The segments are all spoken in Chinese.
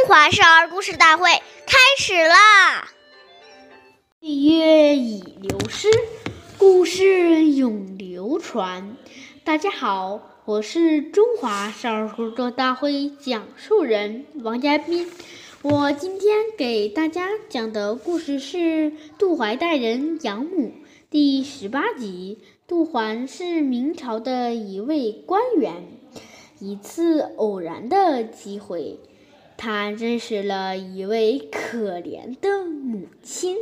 中华少儿故事大会开始啦！岁月已流失，故事永流传。大家好，我是中华少儿故事大会讲述人王佳斌。我今天给大家讲的故事是《杜怀带人养母》第十八集。杜环是明朝的一位官员，一次偶然的机会，他认识了一位可怜的母亲。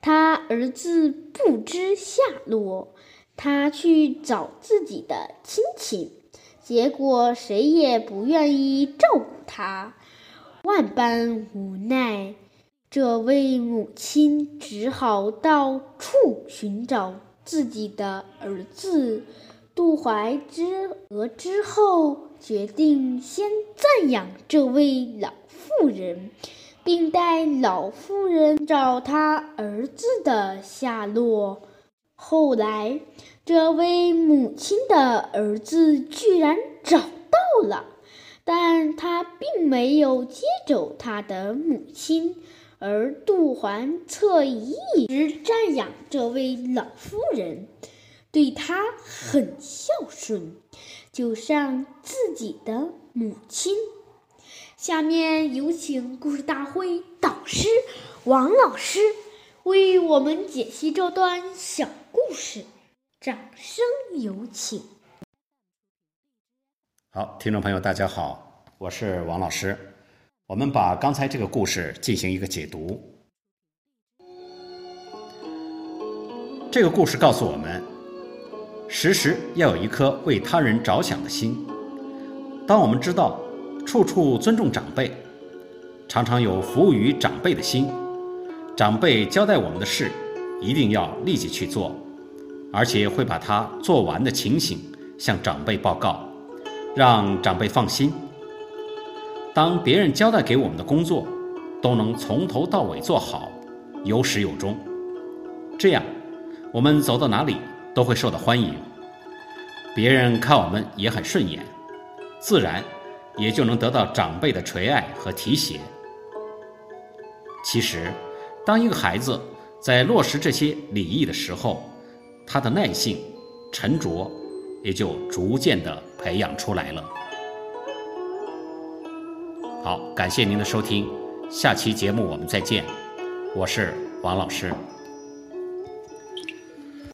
他儿子不知下落，他去找自己的亲戚，结果谁也不愿意照顾他，万般无奈，这位母亲只好到处寻找。自己的儿子杜怀之得之后，决定先赞养这位老妇人，并带老妇人找他儿子的下落。后来，这位母亲的儿子居然找到了，但他并没有接走他的母亲。而杜环则一直赞养这位老妇人，对她很孝顺，就像自己的母亲。下面有请故事大会导师王老师为我们解析这段小故事，掌声有请。好，听众朋友，大家好，我是王老师。我们把刚才这个故事进行一个解读。这个故事告诉我们，时时要有一颗为他人着想的心。当我们知道处处尊重长辈，常常有服务于长辈的心，长辈交代我们的事，一定要立即去做，而且会把它做完的情形向长辈报告，让长辈放心。当别人交代给我们的工作，都能从头到尾做好，有始有终，这样，我们走到哪里都会受到欢迎，别人看我们也很顺眼，自然也就能得到长辈的垂爱和提携。其实，当一个孩子在落实这些礼仪的时候，他的耐性、沉着也就逐渐的培养出来了。好，感谢您的收听，下期节目我们再见，我是王老师。